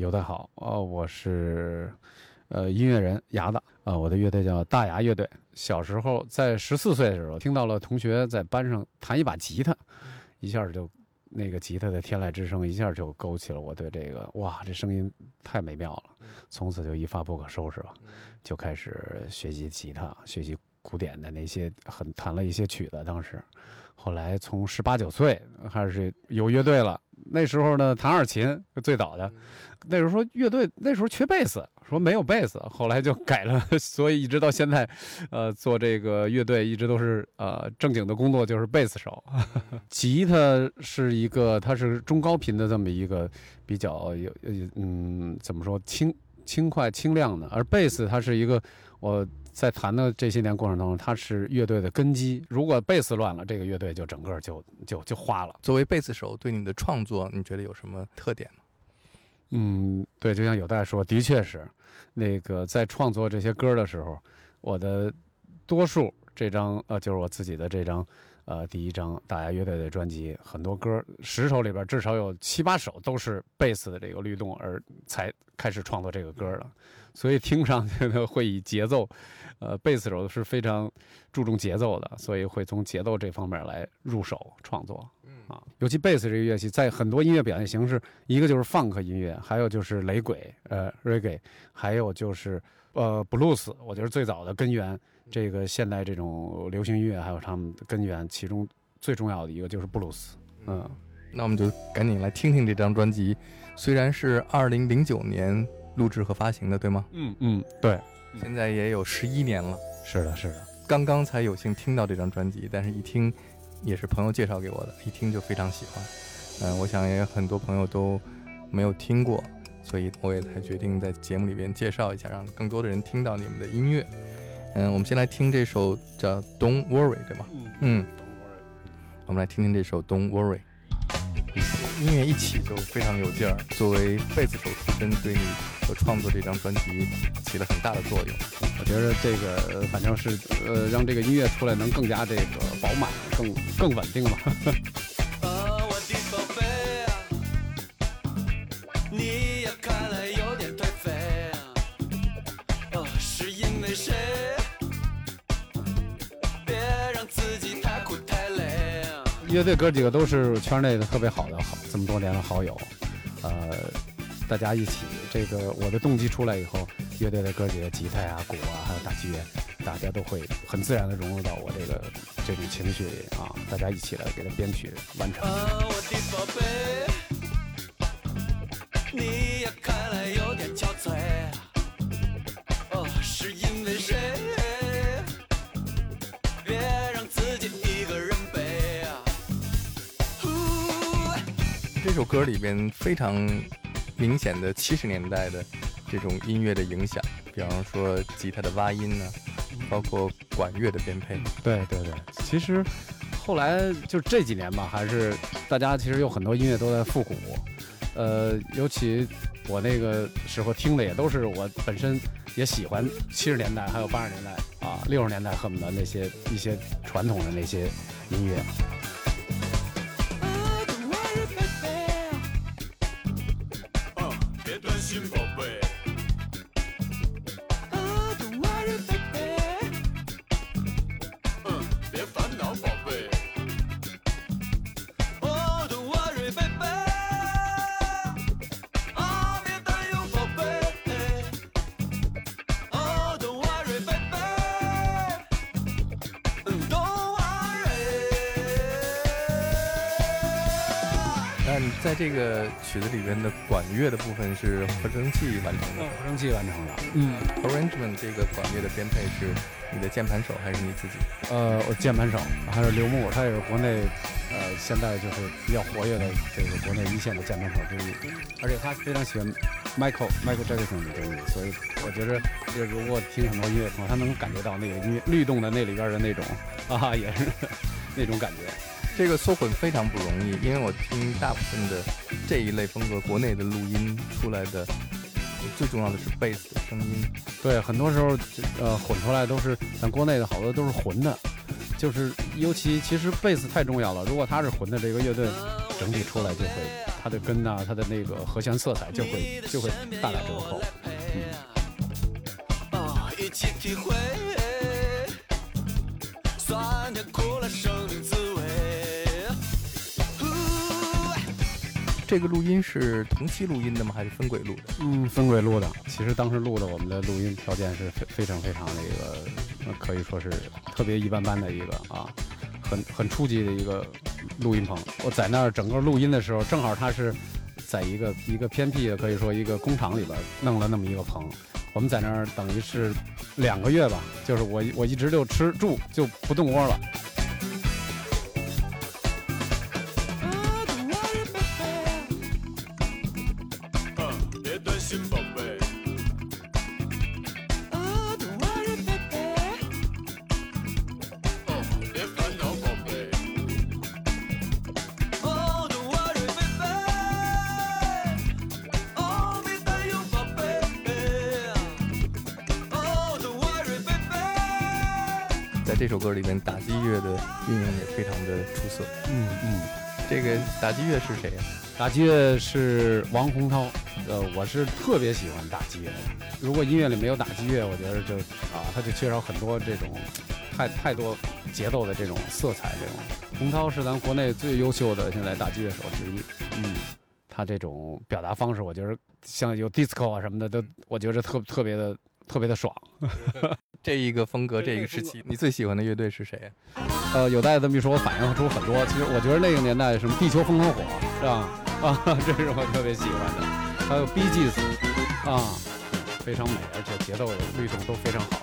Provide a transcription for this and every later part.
有的好哦，我是呃音乐人牙子啊，我的乐队叫大牙乐队。小时候在十四岁的时候，听到了同学在班上弹一把吉他，一下就那个吉他的天籁之声，一下就勾起了我对这个哇，这声音太美妙了，从此就一发不可收拾了，就开始学习吉他，学习古典的那些，很弹了一些曲子。当时，后来从十八九岁开始有乐队了。那时候呢，弹二琴最早的。那时候说乐队那时候缺贝斯，说没有贝斯，后来就改了。所以一直到现在，呃，做这个乐队一直都是呃正经的工作就是贝斯手。吉他是一个，它是中高频的这么一个比较有嗯怎么说轻轻快轻亮的，而贝斯它是一个我在弹的这些年过程当中，它是乐队的根基。如果贝斯乱了，这个乐队就整个就就就花了。作为贝斯手，对你的创作，你觉得有什么特点吗？嗯，对，就像有代说，的确是，那个在创作这些歌的时候，我的多数这张呃，就是我自己的这张呃第一张大家乐队的专辑，很多歌十首里边至少有七八首都是贝斯的这个律动而才开始创作这个歌的，所以听上去呢会以节奏，呃，贝斯手是非常注重节奏的，所以会从节奏这方面来入手创作。啊，尤其贝斯这个乐器，在很多音乐表现形式，一个就是 funk 音乐，还有就是雷鬼，呃，reggae，还有就是呃，blues。我觉得最早的根源，这个现代这种流行音乐，还有他们的根源，其中最重要的一个就是布鲁斯。嗯，那我们就赶紧来听听这张专辑，虽然是二零零九年录制和发行的，对吗？嗯嗯，对，现在也有十一年了。是的，是的，刚刚才有幸听到这张专辑，但是一听。也是朋友介绍给我的，一听就非常喜欢。嗯，我想也有很多朋友都没有听过，所以我也才决定在节目里边介绍一下，让更多的人听到你们的音乐。嗯，我们先来听这首叫《Don't Worry》，对吗？嗯。我们来听听这首《Don't Worry》。音乐一起就非常有劲儿。作为贝斯手出身，对你所创作这张专辑起了很大的作用。我觉得这个反正是呃，让这个音乐出来能更加这个饱满，更更稳定嘛。乐队哥几个都是圈内的特别好的好这么多年的好友，呃，大家一起这个我的动机出来以后，乐队的哥几个吉他啊、鼓啊，还有打击乐，大家都会很自然的融入到我这个这种情绪里啊，大家一起来给它编曲完成。你看来有点憔悴，哦，是因为谁？这首歌里边非常明显的七十年代的这种音乐的影响，比方说吉他的挖音呢，包括管乐的编配。对对对，其实后来就这几年吧，还是大家其实有很多音乐都在复古。呃，尤其我那个时候听的也都是我本身也喜欢七十年代还有八十年代啊六十年代恨不得那些一些传统的那些音乐。在这个曲子里边的管乐的部分是合成器完成的，合成器完成的。嗯，arrangement 这个管乐的编配是你的键盘手还是你自己？呃，我键盘手还是刘牧，他也是国内呃现在就是比较活跃的这个国内一线的键盘手之一，而且他非常喜欢 Michael Michael Jackson 的东西，所以我觉得就如果听很多音乐朋友，他能感觉到那个音乐律动的那里边的那种啊，也是 那种感觉。这个缩混非常不容易，因为我听大部分的这一类风格国内的录音出来的，最重要的是贝斯的声音。对，很多时候呃混出来都是像国内的好多都是混的，就是尤其其实贝斯太重要了。如果他是混的，这个乐队整体出来就会它的根呐、它的那个和弦色彩就会就会大打折扣。嗯，啊，一起体会酸甜苦辣生命这个录音是同期录音的吗？还是分轨录的？嗯，分轨录的，其实当时录的我们的录音条件是非非常非常那个，可以说是特别一般般的一个啊，很很初级的一个录音棚。我在那儿整个录音的时候，正好它是在一个一个偏僻的，可以说一个工厂里边弄了那么一个棚。我们在那儿等于是两个月吧，就是我我一直就吃住就不动窝了。这首歌里面，打击乐的运用也非常的出色。嗯嗯。这个打击乐是谁呀、打击乐是王洪涛，呃，我是特别喜欢打击乐的。如果音乐里没有打击乐，我觉得就啊，他就缺少很多这种太太多节奏的这种色彩。这种洪涛是咱国内最优秀的现在打击乐手之一。嗯，他这种表达方式，我觉得像有 disco 啊什么的，都我觉得特特别的特别的爽。这一个风格，这一个时期，你最喜欢的乐队是谁、呃，有大家这么一说，我反映出很多。其实我觉得那个年代什么《地球风和火》是吧？啊，这是我特别喜欢的。还有 Gees 啊，非常美，而且节奏律动都非常好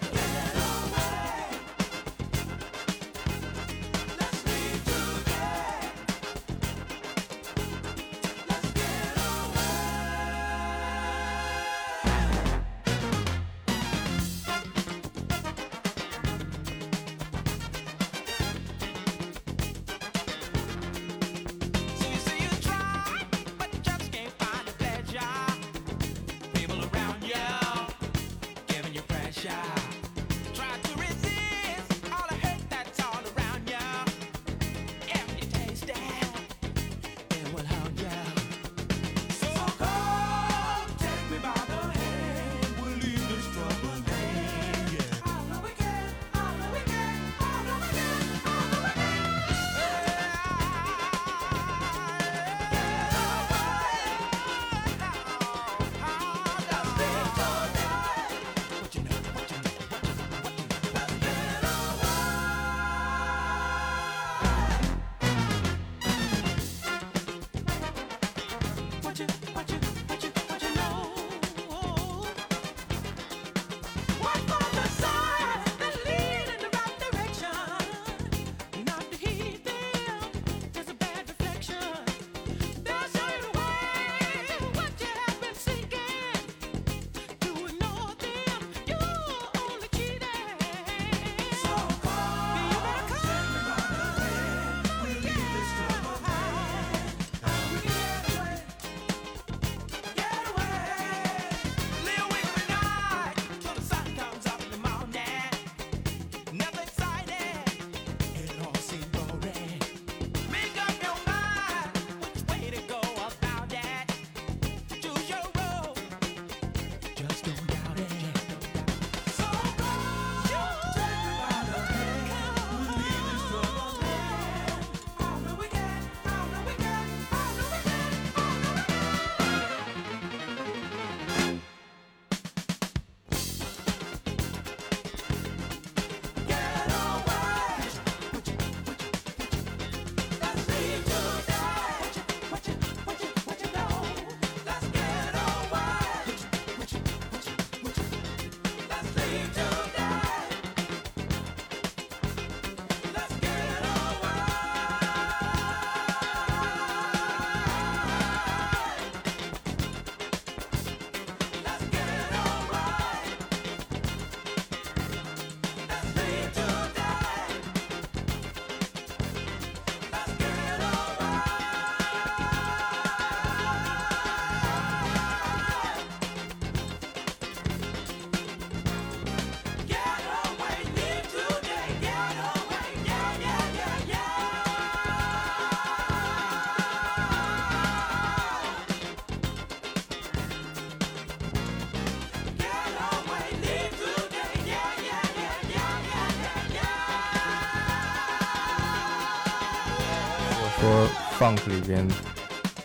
说 funk 里边，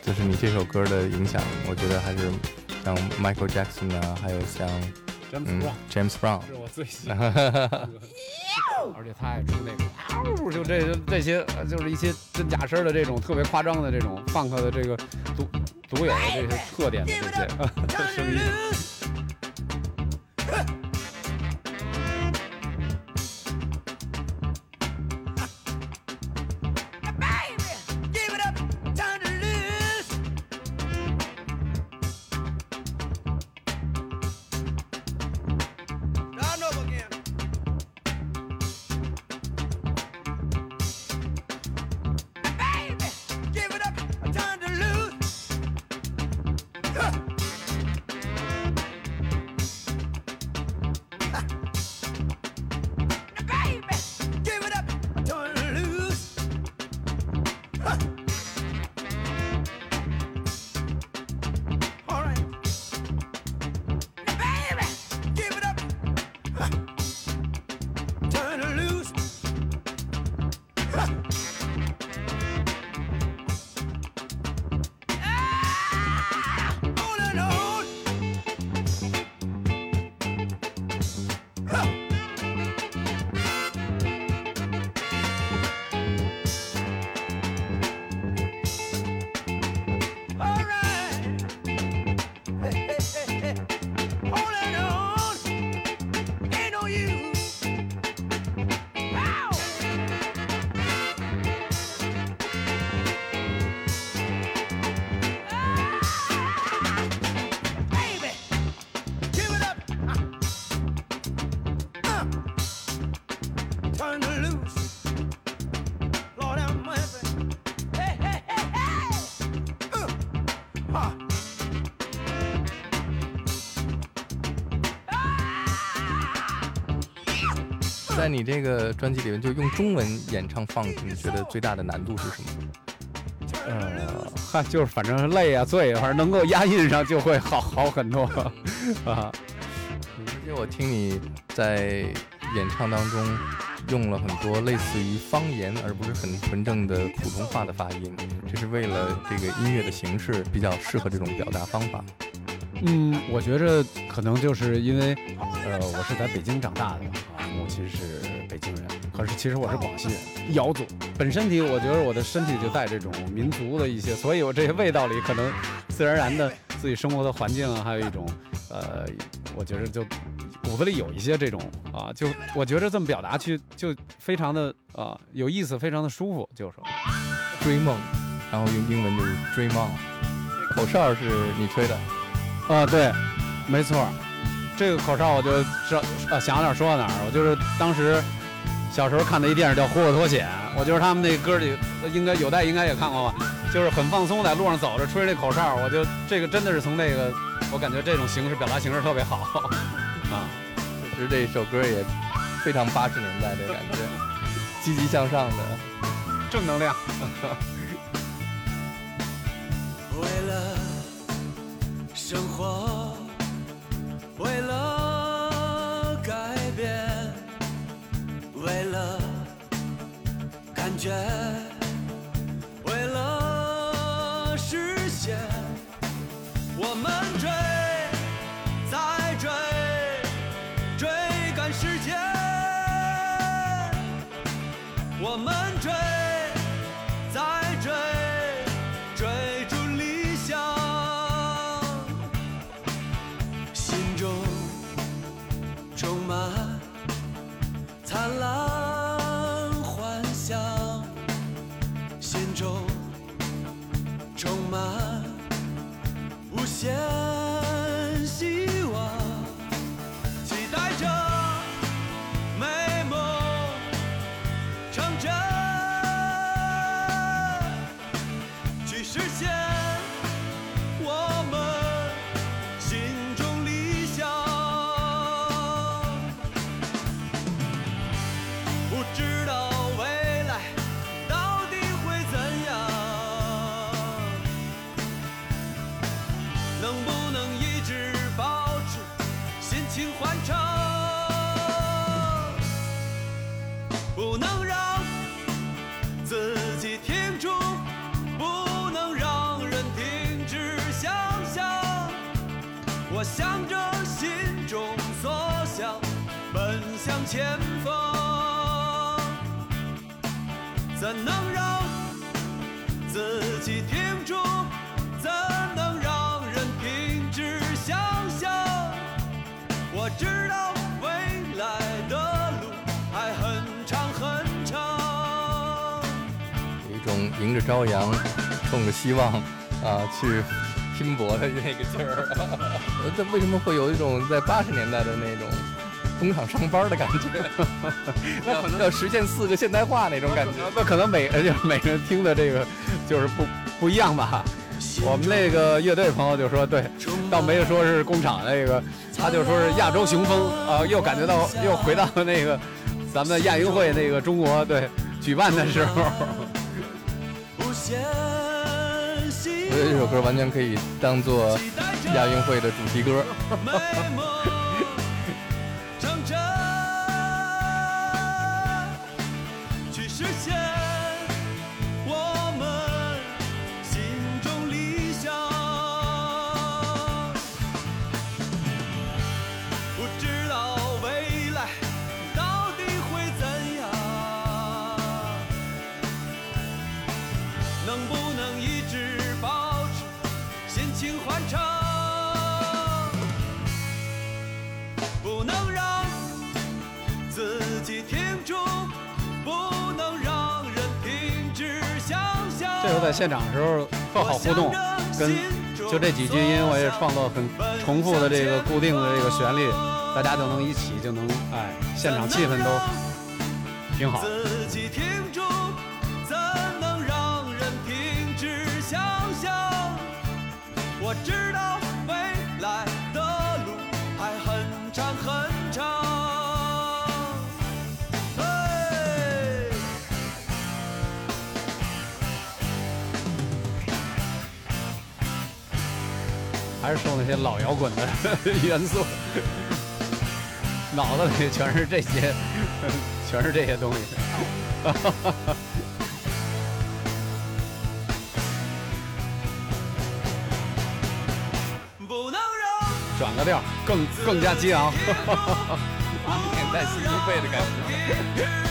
就是你这首歌的影响，我觉得还是像 Michael Jackson 啊，还有像詹姆嗯斯 Brown James Brown，是我最喜欢的，而且他爱出那个嗷，就这这些呃就是一些真假声的这种特别夸张的这种 funk 的这个独独有的这些特点的这些 声音。在你这个专辑里面，就用中文演唱 funk，你觉得最大的难度是什么？呃，哈，就是反正累啊、醉啊，反正能够押韵上就会好好很多 啊。而且我听你在演唱当中用了很多类似于方言，而不是很纯正的普通话的发音，这是为了这个音乐的形式比较适合这种表达方法。嗯，我觉着可能就是因为，呃，我是在北京长大的啊，母亲是北京人，可是其实我是广西人，瑶族。本身体我觉得我的身体就带这种民族的一些，所以我这些味道里可能自然而然的自己生活的环境啊，还有一种，呃，我觉得就骨子里有一些这种啊，就我觉着这么表达去就非常的啊有意思，非常的舒服，就是说。追梦，然后用英文就是 dream on。口哨是你吹的，啊，对，没错儿，这个口哨我就知道，呃，想到哪儿说到哪儿。我就是当时小时候看的一电影叫《火火脱险》，我就是他们那歌里，应该有代应该也看过吧，就是很放松，在路上走着吹这口哨，我就这个真的是从那个，我感觉这种形式表达形式特别好啊。其实这一首歌也非常八十年代的感觉，积极向上的。正能量。为了生活，为了向着心中所想，奔向前方。怎能让自己停住？怎能让人停止想象？我知道未来的路还很长很长。有一种迎着朝阳，冲着希望啊去拼搏的那个劲儿。呃这为什么会有一种在八十年代的那种工厂上班的感觉？那可能要实现四个现代化那种感觉。那可能每呃就是每个人听的这个就是不不一样吧。我们那个乐队朋友就说，对，倒没有说是工厂那个，他就说是亚洲雄风啊、又感觉到又回到那个咱们亚运会那个中国对举办的时候。我觉得这首歌完全可以当做亚运会的主题歌。现场的时候特好互动，跟就这几句因为我也创作很重复的这个固定的这个旋律，大家就能一起就能哎，现场气氛都挺好。自己停住，怎能让人停止想象？我知道还是受那些老摇滚的 元素，脑子里全是这些，全是这些东西。转个调，更更加激昂。年代新一辈的感觉。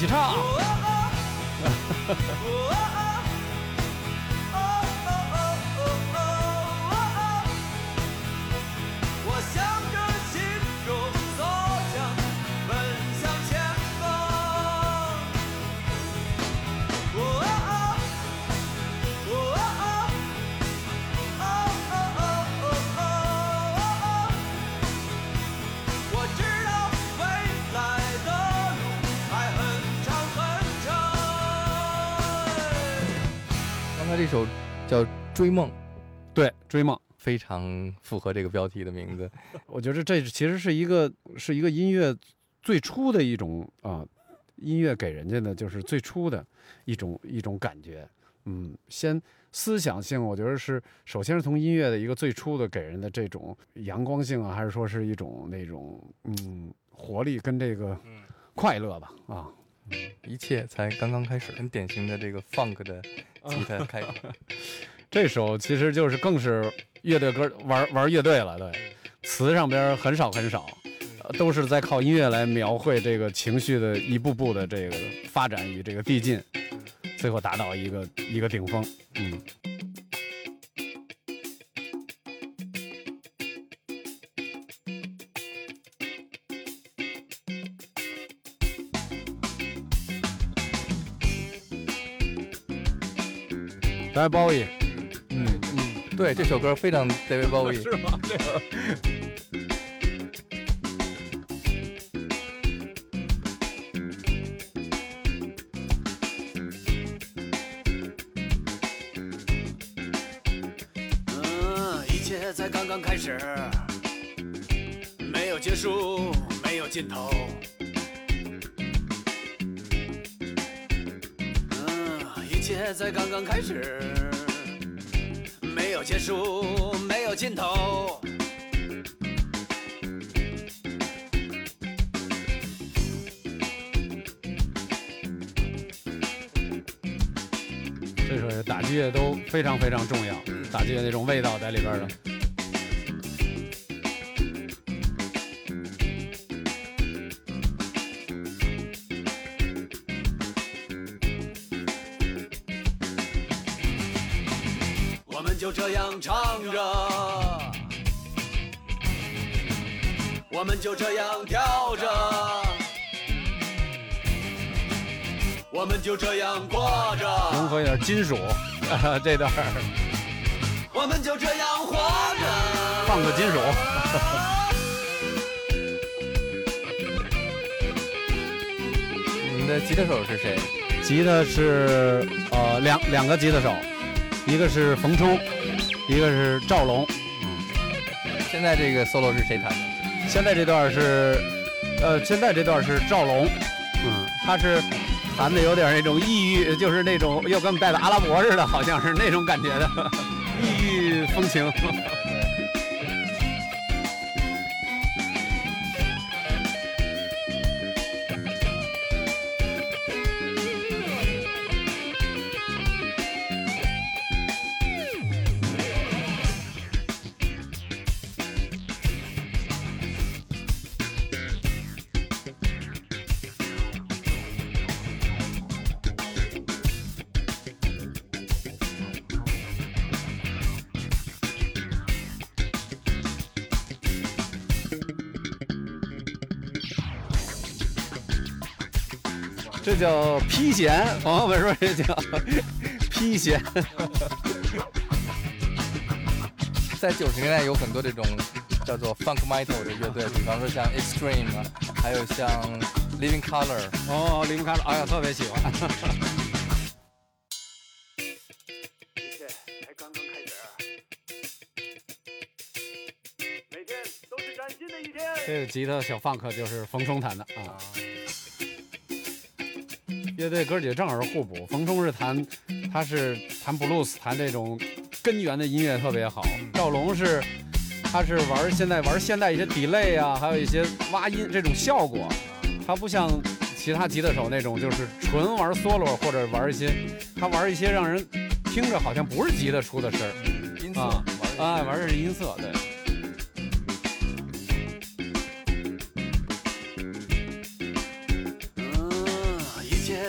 起唱。追梦》，对，追梦。非常符合这个标题的名字。我觉得这其实是一个是一个音乐最初的一种啊，音乐给人家的就是最初的一种一种感觉。嗯，先思想性，我觉得是首先是从音乐的一个最初的给人的这种阳光性啊，还是说是一种那种嗯活力跟这个快乐吧啊。一切才刚刚开始，很典型的这个 funk 的吉他开始。这首其实就是更是乐队歌玩玩乐队了，对，词上边很少很少，都是在靠音乐来描绘这个情绪的一步步的这个发展与这个递进，最后达到一个一个顶峰。嗯，大包一。对，这首歌非常 David Bowie。是吗？这个嗯，一切才刚刚开始，没有结束，没没有尽头。嗯，一切才刚刚开始，没有尽头。这首打击乐都非常非常重要，打击乐那种味道在里边的。我们就这样跳着，我们就这样过着，融合一点金属，这段儿我们就这样活着。放个金属。你们的吉他手是谁？吉他是呃两两个吉他手，一个是冯冲，一个是赵龙。现在这个 solo 是谁弹的？现在这段是，呃，现在这段是赵龙，嗯，他是弹的有点那种异域，就是那种又跟带的阿拉伯似的，好像是那种感觉的，异域风情。叫披弦，朋友们说这叫披弦。在九十年代有很多这种叫做 funk metal 的乐队，比方说像 Extreme 啊，还有像 Living Color。哦，离不开了，哎呀，特别喜欢。一切才刚刚开始，每天都是崭新的一天。这个吉他小放克就是冯冲弹的啊。乐队哥几个正好是互补，冯冲是弹，他是弹布鲁斯，弹这种根源的音乐特别好。赵龙是，他是玩现在玩现代一些 delay 啊，还有一些挖音这种效果，他不像其他吉他手那种就是纯玩 solo 或者玩一些，他玩一些让人听着好像不是吉他出的声儿。音色啊玩的是音色，对。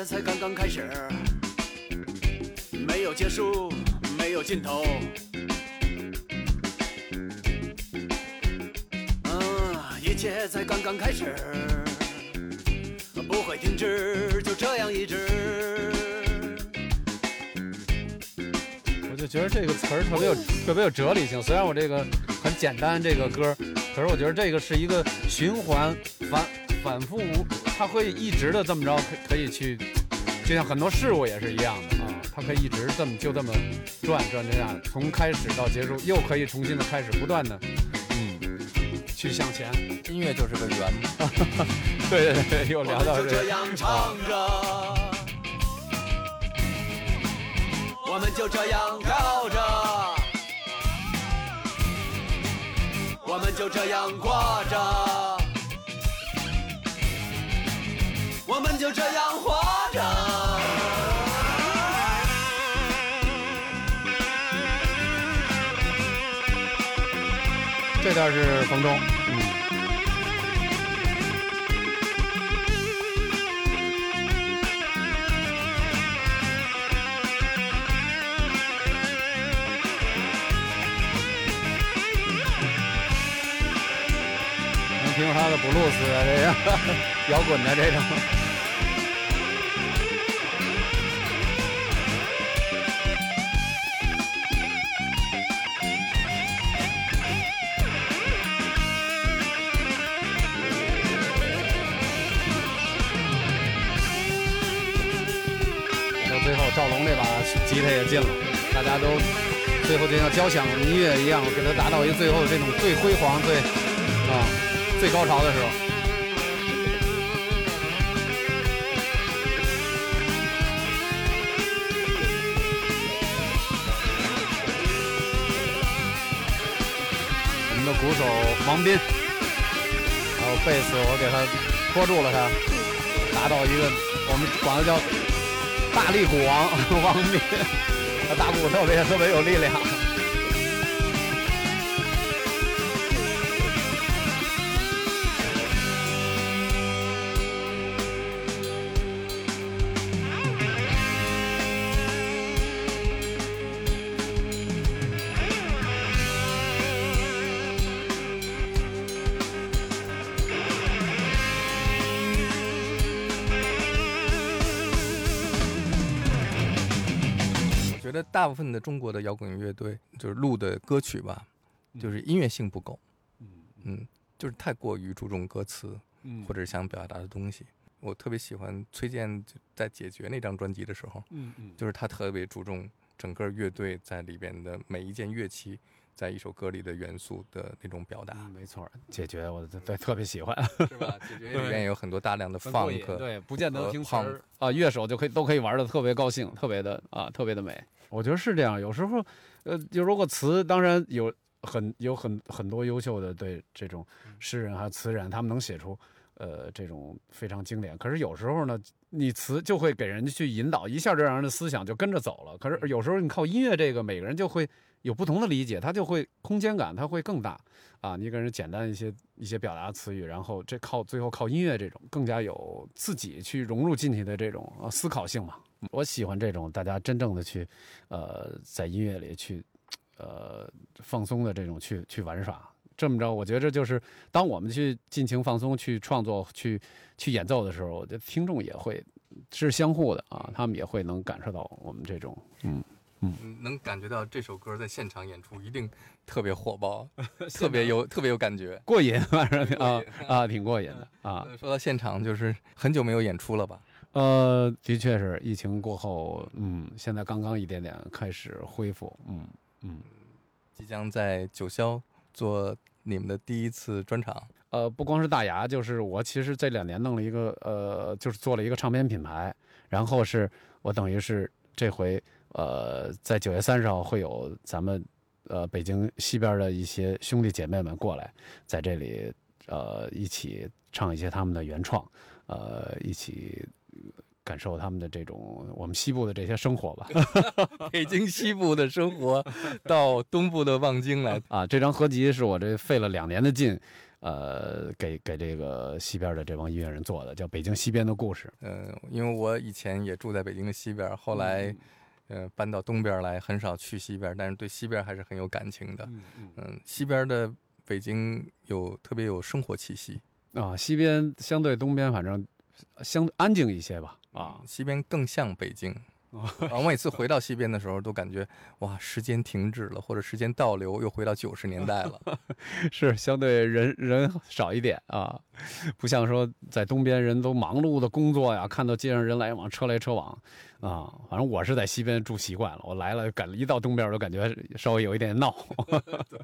才刚刚开始，没有结束，没有尽头。嗯，一切才刚刚开始，不会停止，就这样一直。我就觉得这个词儿特别有特别有哲理性。虽然我这个很简单这个歌，可是我觉得这个是一个循环反反复无，它会一直的这么着，可可以去，就像很多事物也是一样的啊，它可以一直这么就这么转转这样，从开始到结束，又可以重新的开始，不断的嗯去向前。音乐就是个圆 嘛。对对对，又聊到这个。们就这样唱着，我们就这样跳着，我们就这样过着，我们就这样活着。这段是冯中，嗯。能听他的布鲁斯啊，这个 摇滚的这种。他也进了，大家都最后就像交响音乐一样，给他达到一个最后这种最辉煌、最啊最高潮的时候。我们的鼓手黄斌，还有贝斯，我给他拖住了，他达到一个我们管他叫。大力鼓王王斌，他打鼓特别特别有力量。大部分的中国的摇滚乐队就是录的歌曲吧，就是音乐性不够，嗯，就是太过于注重歌词嗯。或者想表达的东西。我特别喜欢崔健在《解决》那张专辑的时候，嗯嗯。就是他特别注重整个乐队在里边的每一件乐器在一首歌里的元素的那种表达，嗯，没错儿，解决我对特别喜欢，是吧？解决里面有很多大量的很过瘾 funk，对，不见得听词儿。啊，乐手就可以都可以玩的特别高兴，特别的啊，特别的美。我觉得是这样，有时候，呃，就如果词，当然有很有很很多优秀的对这种诗人还有词人，他们能写出呃这种非常经典。可是有时候呢，你词就会给人去引导，一下就让人的思想就跟着走了。可是有时候你靠音乐这个，每个人就会有不同的理解，他就会空间感它会更大啊。你给人简单一些一些表达词语，然后这靠最后靠音乐这种更加有自己去融入进去的这种啊思考性嘛。我喜欢这种大家真正的去呃在音乐里去呃放松的这种去去玩耍。这么着，我觉着就是当我们去尽情放松、去创作、去去演奏的时候，我觉得听众也会是相互的啊，他们也会能感受到我们这种嗯嗯能感觉到这首歌在现场演出一定特别火爆，特别有特别有感觉。过瘾，反正啊啊挺过瘾的啊。呃说到现场，就是很久没有演出了吧？呃，的确是疫情过后，嗯，现在刚刚一点点开始恢复，嗯嗯。即将在九霄做你们的第一次专场，呃，不光是大牙，就是我其实这两年弄了一个呃，就是做了一个唱片品牌，然后是我等于是这回呃，在九月三十号会有咱们呃北京西边的一些兄弟姐妹们过来，在这里呃一起唱一些他们的原创，呃，一起感受他们的这种我们西部的这些生活吧。北京西部的生活到东部的望京来，啊，这张合集是我这费了两年的劲，呃，给给这个西边的这帮音乐人做的，叫《北京西边的故事》。嗯、因为我以前也住在北京的西边，后来，呃，搬到东边来，很少去西边，但是对西边还是很有感情的。嗯嗯嗯，西边的北京有特别有生活气息啊，西边相对东边反正相安静一些吧。啊，西边更像北京。我每次回到西边的时候，都感觉哇，时间停止了，或者时间倒流，又回到九十年代了。是相对人人少一点啊，不像说在东边人都忙碌的工作呀，看到街上人来往，车来车往啊。反正我是在西边住习惯了，我来了感一到东边我就感觉稍微有一点闹。对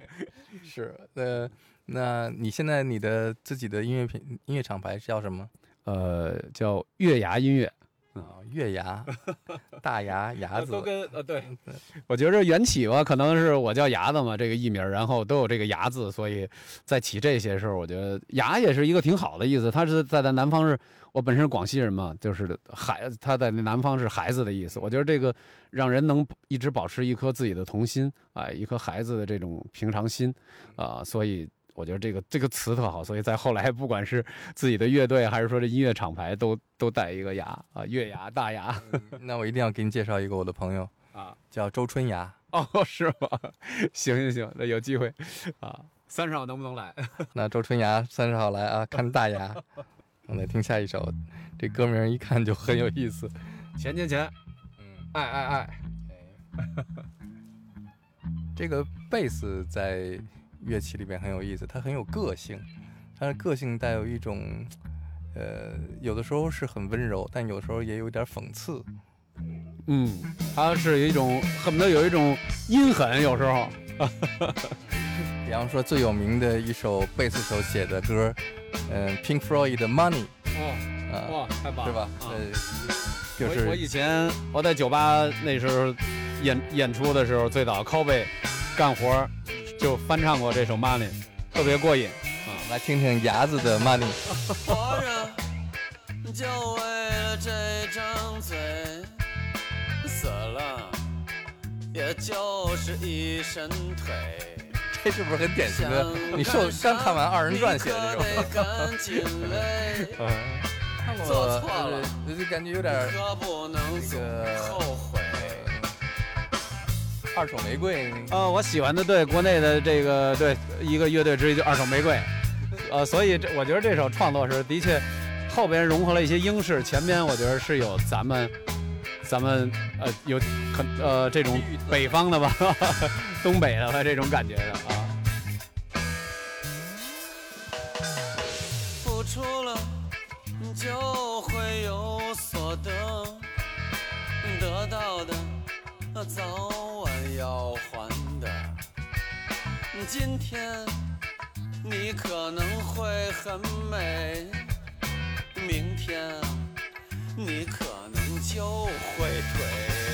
是，呃，那你现在你的自己的音乐品音乐厂牌是叫什么？呃，叫月牙音乐。啊，月牙、大牙、牙子，跟呃对，我觉着缘起吧，可能是我叫牙子嘛，这个艺名，然后都有这个牙字，所以在起这些时候，我觉得牙也是一个挺好的意思。它是在在南方是，我本身是广西人嘛，就是孩，他在南方是孩子的意思。我觉得这个让人能一直保持一颗自己的童心，啊，一颗孩子的这种平常心啊、所以。我觉得这个这个词特好，所以在后来，不管是自己的乐队，还是说这音乐厂牌，都都带一个牙啊，月牙、大牙嗯那我一定要给你介绍一个我的朋友，啊。叫周春芽。哦，是吗？行行行，那有机会啊，三十号能不能来？那周春芽三十号来啊，看大牙。我们来听下一首，这歌名一看就很有意思。钱钱钱，嗯，爱爱爱，这个贝斯在乐器里边很有意思，它很有个性，它的个性带有一种，呃，有的时候是很温柔，但有时候也有点讽刺。嗯，它是一种恨不得有一种阴狠，有时候比方说最有名的一首贝斯手写的歌，嗯、p i n k Floyd 的《Money》哦，啊，哇，太棒了，是吧？啊呃，就是我以前我在酒吧那时候演演出的时候，最早 Kobe 干活儿就翻唱过这首《Money》特别过瘾啊。来听听牙子的 Money。活着就为了这张嘴，死了也就是一身腿。这是不是很典型的？你受刚看完二人转写的这种。做错了呃就感觉有点儿可不能后悔。二手玫瑰。呃，我喜欢的对国内的这个对一个乐队之一就二手玫瑰，呃，所以这我觉得这首创作是的确后边融合了一些英式，前边我觉得是有咱们咱们呃有很呃这种北方的吧，东北的吧这种感觉的啊。付出了就会有所得，得到的早晚要还的。今天你可能会很美，明天你可能就会颓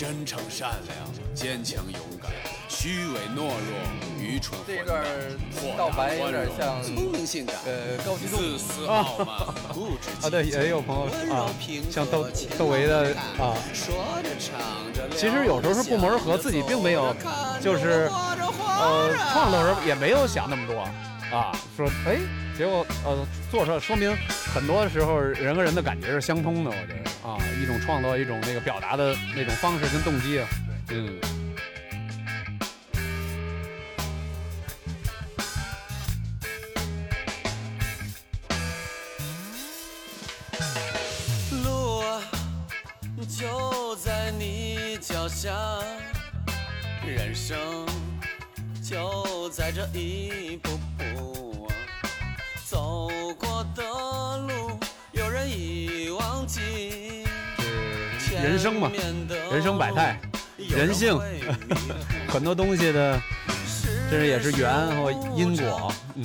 真诚善良，坚强勇敢，虚伪懦弱，愚蠢混这段蛋，豁达道白有点像聪明性感，呃，高级动自私傲慢，固执啊，对，也有朋友温柔啊平，像窦窦唯的啊，说着唱着其实有时候是不谋而合自己并没有就是呃，创作的时候也没有想那么多啊，说哎，结果呃做出来，说明很多时候人和人的感觉是相通的，我觉得啊，一种创作，一种那个表达的那种方式跟动机啊，嗯。路啊，就在你脚下，人生就在这一步步人生嘛，人生百态，人性 很多东西的，这是也是缘和因果，嗯。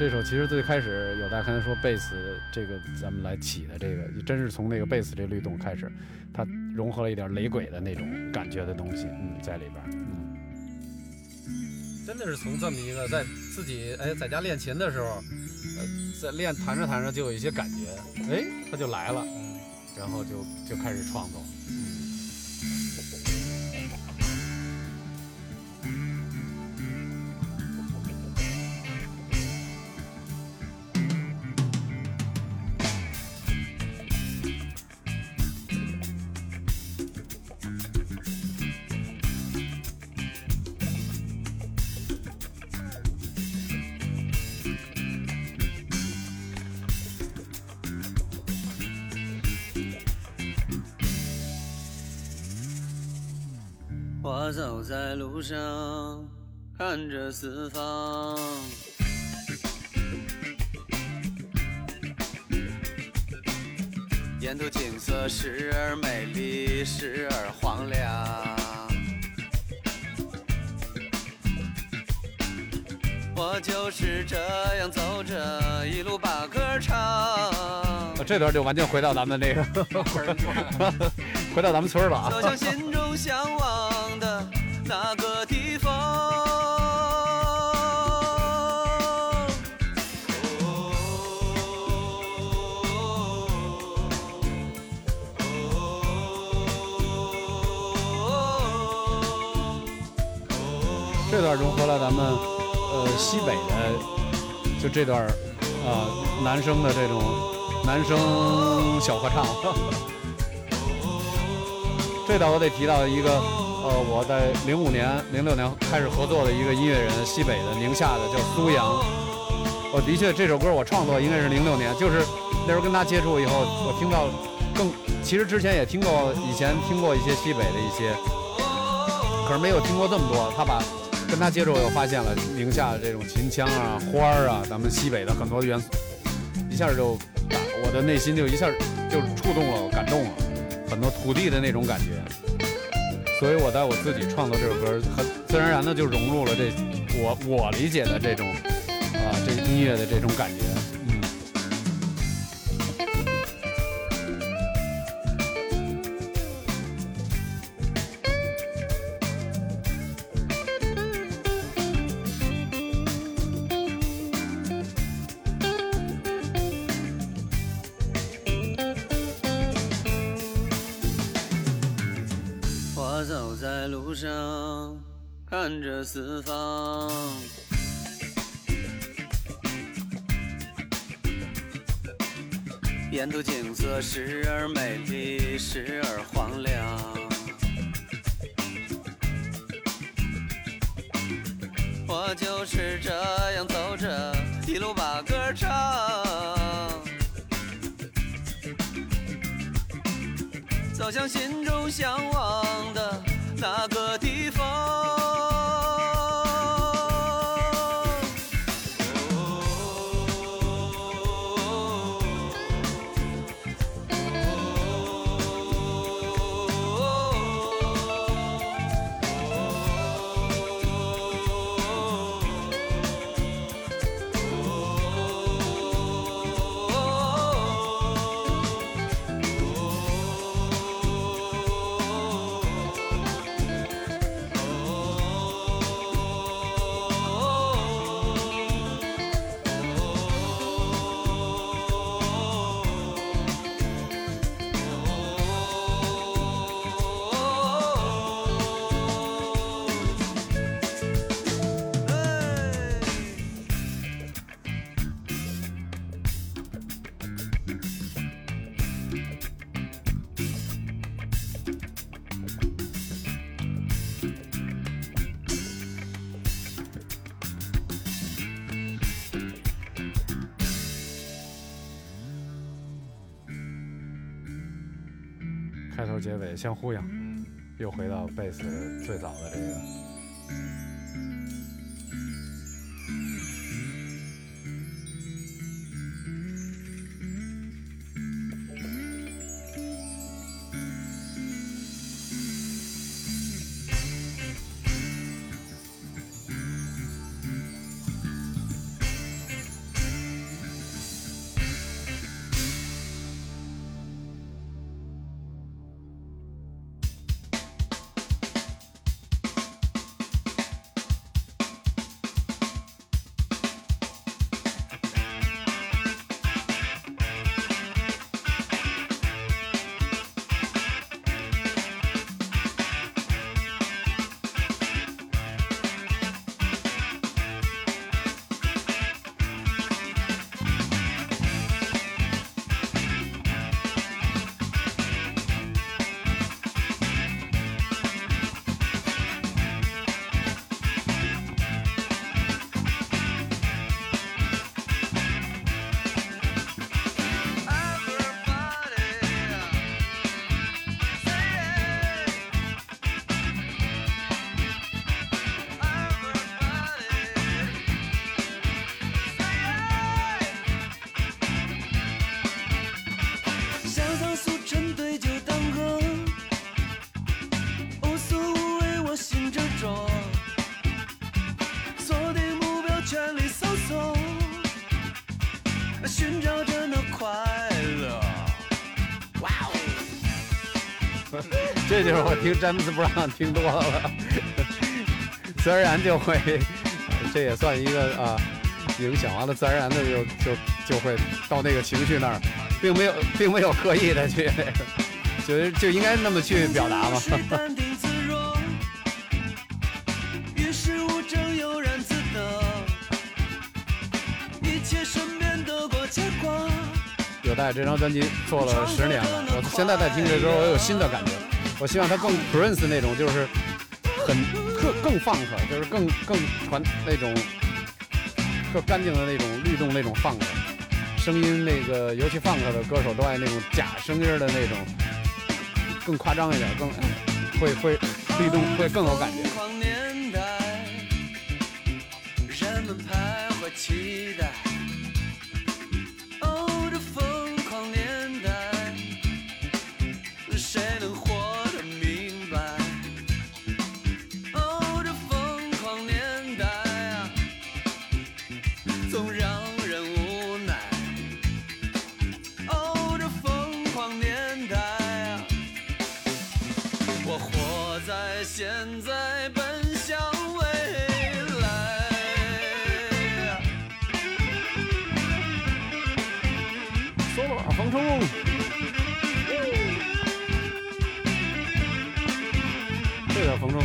这首其实最开始有大家刚才说贝斯这个咱们来起的这个，真是从那个贝斯这律动开始，它融合了一点雷鬼的那种感觉的东西，嗯，在里边，嗯，真的是从这么一个在自己哎在家练琴的时候，呃，在练弹着弹着就有一些感觉，哎，它就来了，然后就就开始创作，在路上，看着四方。沿途景色时而美丽，时而荒凉。我就是这样走着，一路把歌唱。啊这段就完全回到咱们那个 回到咱们村了啊。走向心中向往的那个地方。这段融合了咱们呃西北的，就这段啊、男生的这种男生小合唱。这段我得提到一个呃，我在零五年、零六年开始合作的一个音乐人，西北的宁夏的叫苏阳。我的确这首歌我创作应该是零六年，就是那时候跟他接触以后，我听到更，其实之前也听过，以前听过一些西北的一些，可是没有听过这么多。他把跟他接触，我又发现了宁夏的这种秦腔啊、花儿啊，咱们西北的很多元素，一下就打我的内心就一下就触动了，感动了，很多土地的那种感觉。所以我在我自己创作这首歌，很自然而然的就融入了这我我理解的这种啊这音乐的这种感觉。四方。沿途景色时而美丽，时而荒凉。我就是这样走着，一路把歌唱。走向心中向往的那个结尾相呼应，又回到贝斯最早的这个。是我听詹姆斯布朗听多了，自然而然就会，这也算一个啊影响，完了自然而然的就就就会到那个情绪那儿，并没有并没有刻意的去那个，就就应该那么去表达嘛。有待这张专辑做了十年了，我现在在听的时候，我有新的感觉。我希望他更 Prince 那种，就是很特更 funk，就是更更传那种特干净的那种律动那种 funk，声音那个尤其 funk 的歌手都爱那种假声音的那种，更夸张一点，更会会律动会更有感觉。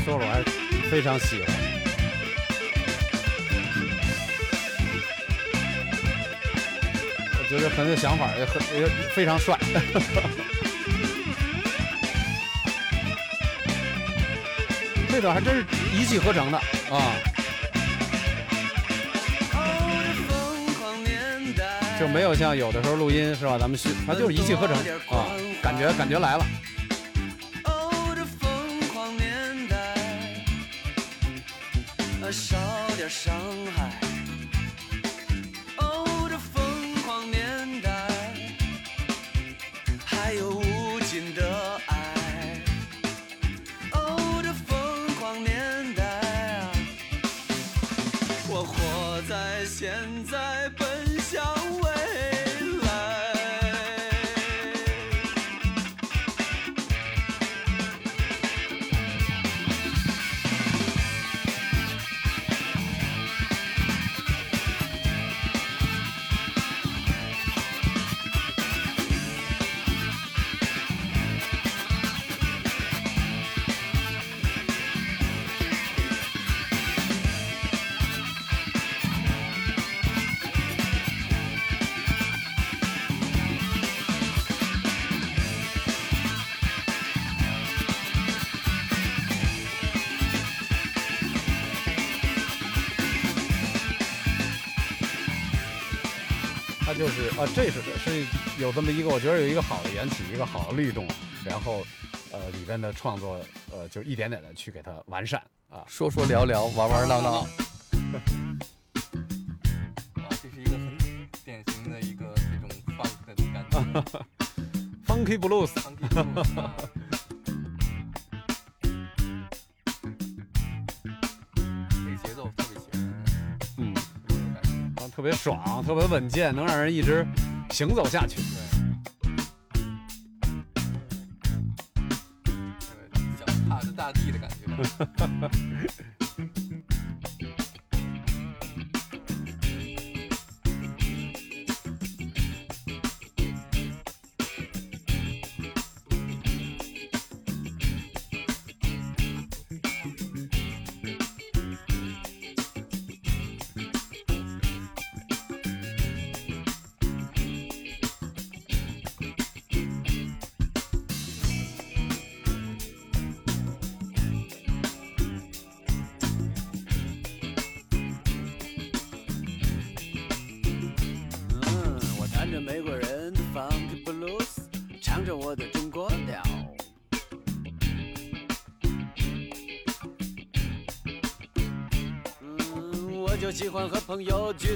这个冯冲 solo 还是非常喜欢。我觉得很有想法，也很也非常帅。这段还真是一气呵成的啊，就没有像有的时候录音是吧？咱们是它就是一气呵成啊，感觉感觉来了。它就是啊，这是是有这么一个，我觉得有一个好的缘起，一个好的律动，然后呃里边的创作呃就一点点的去给它完善啊。说说聊聊，玩玩闹闹。哇，这是一个很典型的一个这种 funk 的感觉 Funky Blues，别爽，特别稳健，能让人一直行走下去。对，脚踏着大地的感觉。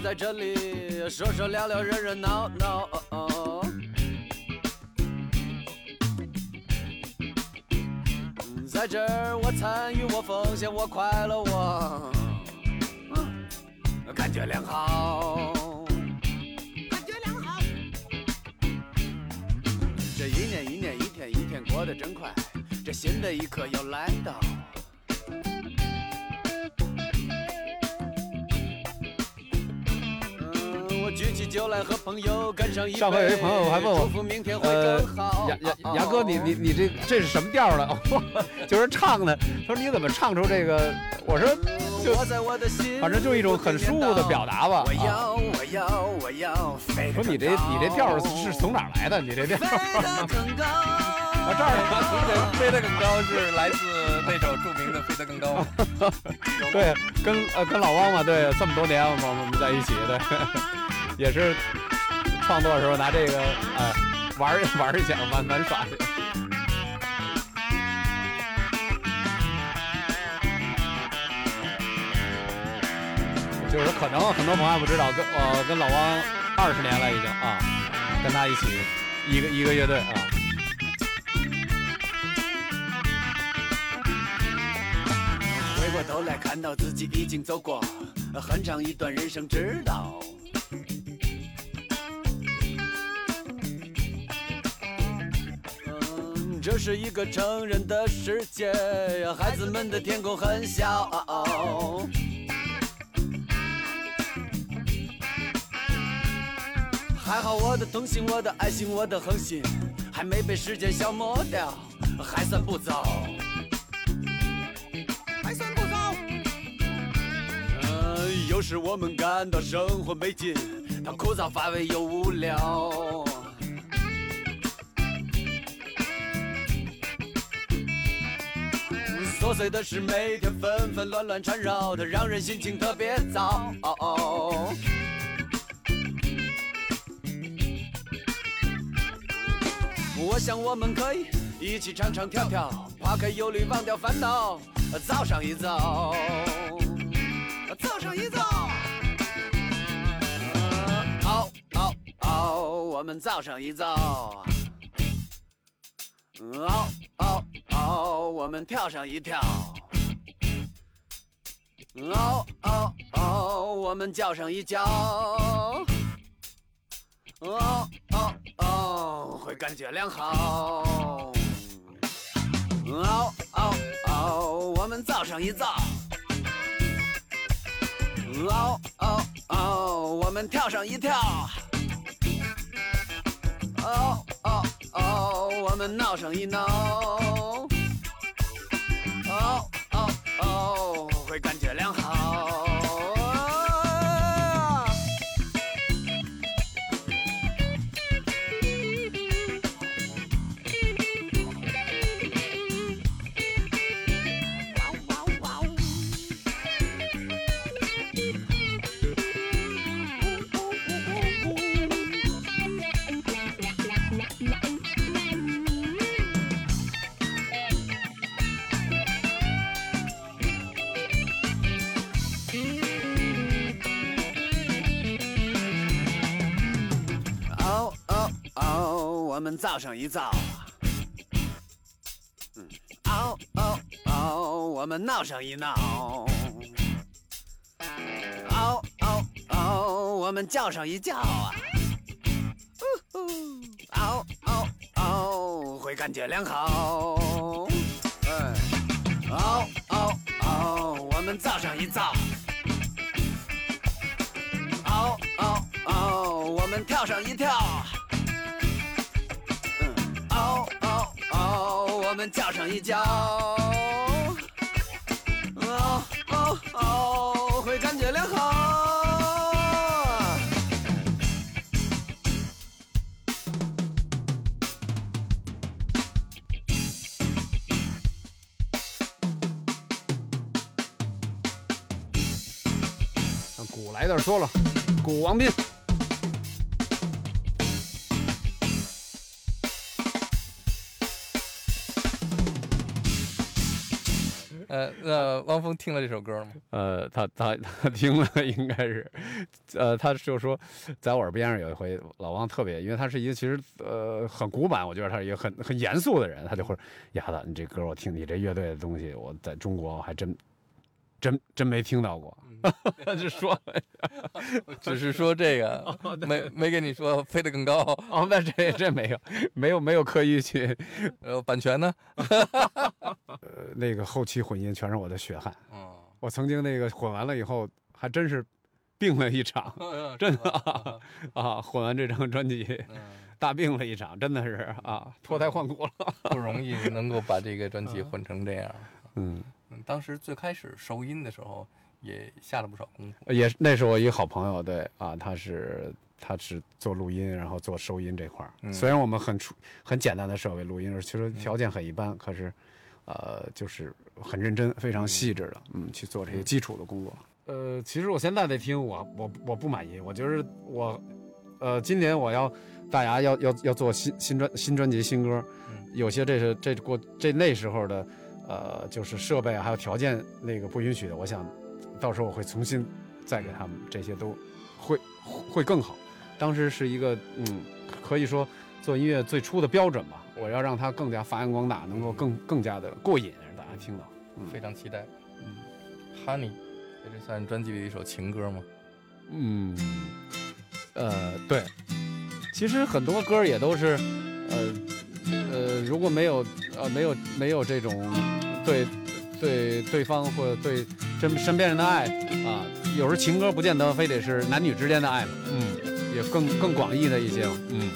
在这里，说说聊聊，热热闹闹。在这儿，我参与，我奉献，我快乐，我感觉良好。感觉良好。这一年一年，一天一天过得真快，这新的一刻又来到。起酒来和朋友干上一杯。上回有一朋友还问我祝福明天会呃更好。牙牙牙哥，你你你这这是什么调儿的？就是唱的。他说你怎么唱出这个？我说就反正就一种很舒服的表达吧。我啊，要，我要，我要飞说你这你这调儿是从哪来的？你这调儿飞得更高。啊这儿呢 飞得更高是来自那首著名的《飞得更高》。对，跟呃跟老汪嘛，对，这么多年我们我们在一起，对，也是创作的时候拿这个哎玩玩一下，玩 玩耍去。就是可能很多朋友不知道，跟我、跟老汪二十年了已经啊，跟他一起一个一个乐队啊。回过头来看到自己已经走过很长一段人生之道。这是一个成人的世界，孩子们的天空很小。还好我的童心，我的爱心，我的恒心，还没被时间消磨掉，还算不糟。还算不糟。有时我们感到生活没劲，它枯燥乏味又无聊。琐碎的事每天纷纷乱乱缠绕，它让人心情特别糟。我想我们可以一起唱唱跳跳，花开有绿，忘掉烦恼，早上一造，造上一早，好，好，好，我们早上一造。哦哦哦，我们跳上一跳。哦哦哦，我们叫上一叫。哦哦哦，会感觉良好。哦哦哦，我们造上一造。哦哦哦，我们跳上一跳。哦哦哦，我们闹上一闹。哦哦哦，会感觉良好。我们造上一造。嗯，哦哦哦，我们闹上一闹。哦哦哦，我们叫上一叫啊。呜呼哦哦哦，会感觉良好。哎，哦哦哦，我们造上一造。哦哦哦，我们跳上一跳。们叫上一叫。哦哦哦，会感觉良好。让鼓来点说了，古王斌。峰听了这首歌吗？呃，他他他听了应该是，呃，他就说，在我耳边上有一回，老王特别，因为他是一个其实呃很古板，我觉得他是一个很很严肃的人，他就会说，丫的，你这歌我听你这乐队的东西，我在中国我还真真真没听到过。就说 只是说这个，没没跟你说飞得更高，哦，那这这没有，没有没有刻意去，呃，版权呢？呃，那个后期混音全是我的血汗。哦，我曾经那个混完了以后，还真是病了一场，真的啊啊！混完这张专辑，嗯，大病了一场，真的是啊，脱胎换骨了。不容易能够把这个专辑混成这样。嗯，嗯，当时最开始收音的时候，也下了不少功夫。也是那是我一个好朋友，对啊，他是他是做录音，然后做收音这块儿。嗯虽然我们很出很简单的设备录音，其实条件很一般，可是呃，就是很认真、非常细致的，嗯，去做这些基础的工作。呃，其实我现在在听，我我我不满意，我觉得我呃，今年我要大牙要要要做新新专新专辑新歌，嗯有些这是这过这那时候的呃，就是设备啊还有条件那个不允许的，我想到时候我会重新再给他们这些都会会更好。当时是一个嗯，可以说做音乐最初的标准吧，我要让它更加发扬光大，能够更更加的过瘾，让大家听到。嗯非常期待。嗯，Honey，这是算专辑里的一首情歌吗？嗯，呃，对，其实很多歌也都是，呃呃，如果没有呃没有没有这种对对对方或者对身身边人的爱啊，有时候情歌不见得非得是男女之间的爱嘛，嗯，也更更广义的一些嘛，嗯。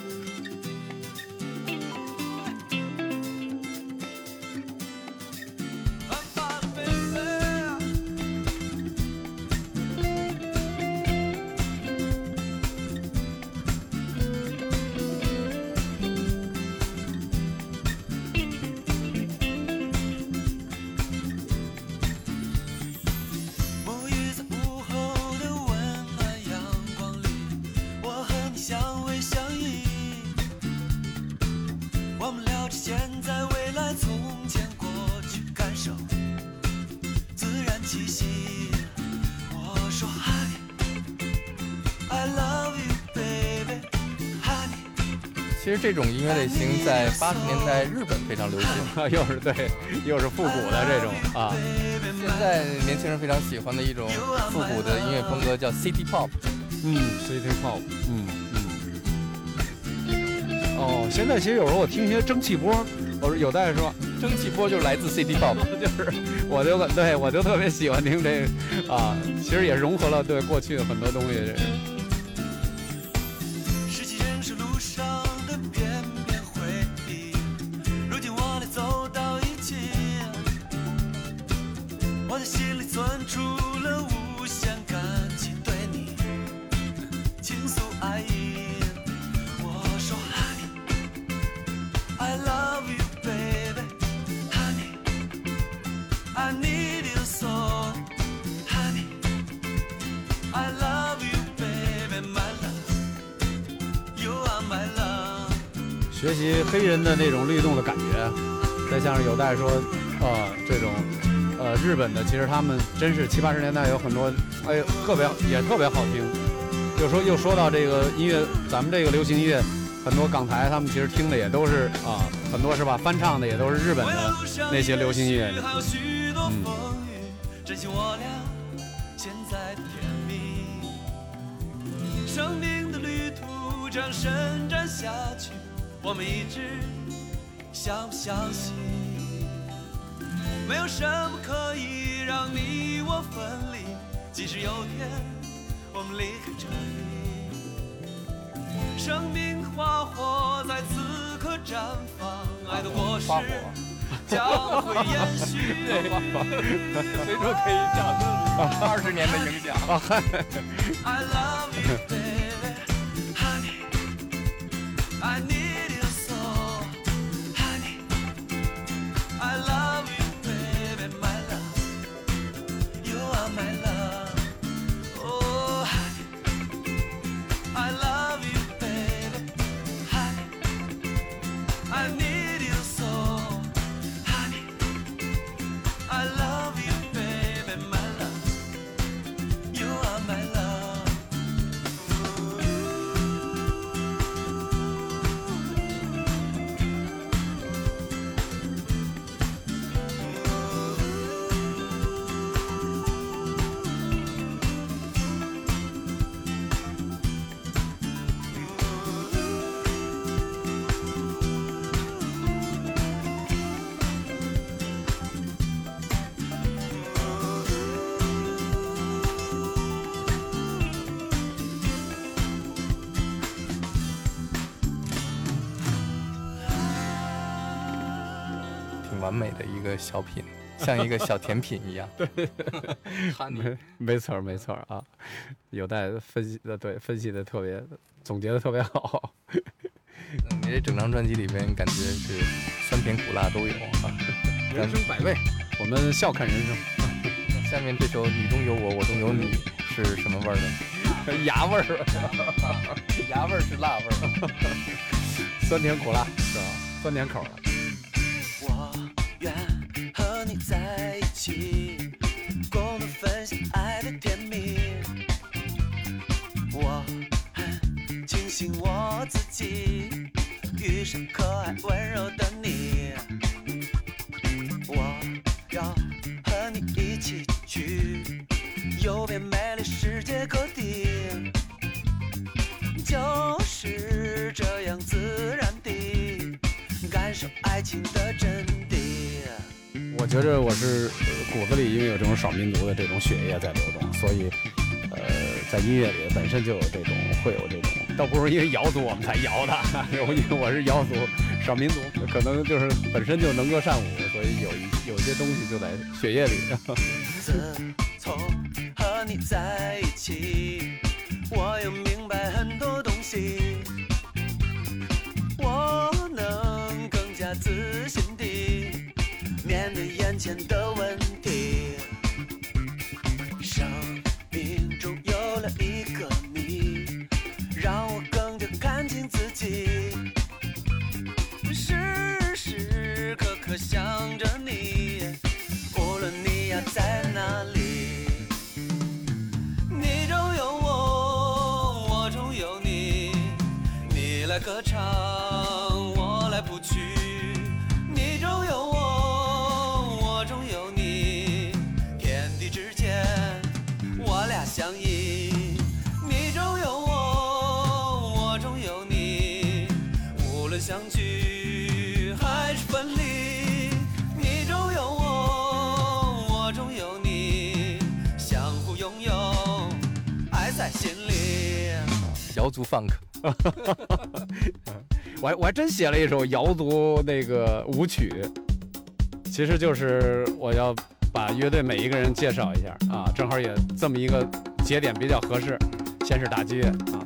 这种音乐类型在八十年代日本非常流行，又是对，又是复古的这种啊，现在年轻人非常喜欢的一种复古的音乐风格叫 City Pop。嗯，City Pop，嗯嗯。哦，现在其实有时候我听一些蒸汽波，我说有在说，蒸汽波就是来自 City Pop。就是我就对我就特别喜欢听这个啊，其实也融合了对过去的很多东西。拾学习黑人的那种律动的感觉，再加上有待说，呃，这种呃日本的，其实他们真是七八十年代有很多，哎，特别也特别好听。又说又说到这个音乐，咱们这个流行音乐，很多港台他们其实听的也都是啊，很多是吧，翻唱的也都是日本的那些流行音乐。还有许多风雨，珍惜我俩现在的甜蜜。生命的旅途这样伸展下去，我们一直相不相信？没有什么可以让你我分离，即使有天我们离开这里。生命花火在此刻绽放，爱的果实将会延续。所以说可以讲 二十年的影响。I love you, 完美的一个小品，像一个小甜品一样。对，哈尼没没错儿没错儿啊，有待分析的，对，分析的特别，总结的特别好。嗯你这整张专辑里边感觉是酸甜苦辣都有啊。人生百味，我们笑看人生，下面这首《你中有我，我中有你》是什么味儿的？牙味儿，牙味儿是辣味儿。酸甜苦辣是吧？酸甜口儿的。己遇上可爱温柔的你。我要和你一起去游遍美丽世界各地，就是这样自然地感受爱情的真谛。我觉着我是骨子里因为有这种少民族的这种血液在流动，所以呃在音乐里本身就有这种会有这种，倒不是因为瑶族我们才摇的，因为我是瑶族少民族，可能就是本身就能歌善舞，所以有一有些东西就在血液里。自从和你在一起，我又明白很多东西，我能更加自信族 funk，我还我还真写了一首瑶族那个舞曲，其实就是我要把乐队每一个人介绍一下啊，正好也这么一个节点比较合适。先是打击乐啊，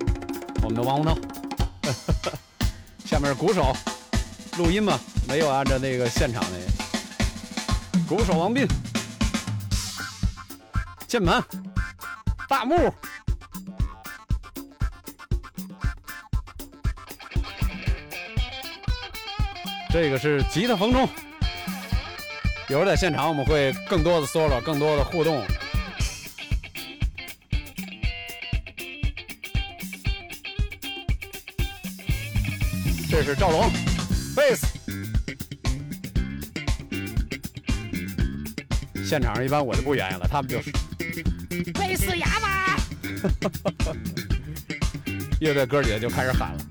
我们的王洪涛，下面是鼓手，录音嘛，没有按照那个现场那个，鼓手王斌，键盘大木。这个是吉他冯冲，一会儿在现场我们会更多的 solo，更多的互动。这是赵龙，贝斯。现场一般我就不原因了，他们就是贝斯哑巴。乐队哥姐就开始喊了。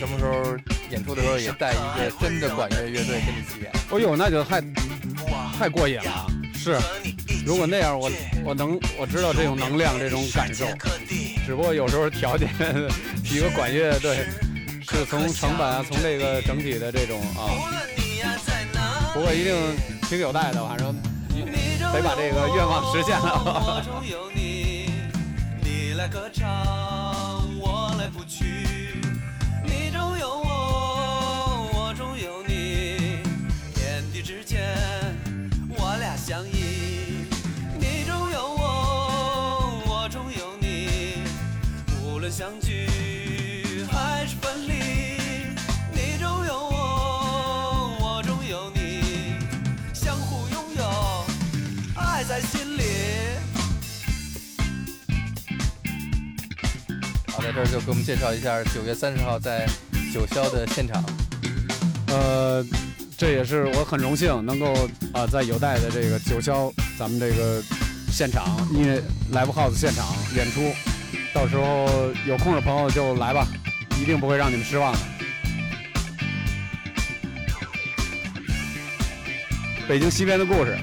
什么时候演出的时候也带一个真的管乐乐队跟你一起演？哦呦，那就太太过瘾了。是，如果那样我，我能我知道这种能量，这种感受。只不过有时候条件，一个管乐队是从成本啊，从这个整体的这种啊，不过一定挺有待的，反正得把这个愿望实现了。中有你，来歌唱，我来谱曲。相聚还是分离。你中有我，我中有你，相互拥有，爱在心里。好，在这儿就给我们介绍一下九月三十号在九霄的现场。呃，这也是我很荣幸能够啊、在有待的这个九霄咱们这个现场音乐 live house 现场演出，到时候有空的朋友就来吧，一定不会让你们失望的。北京西边的故事，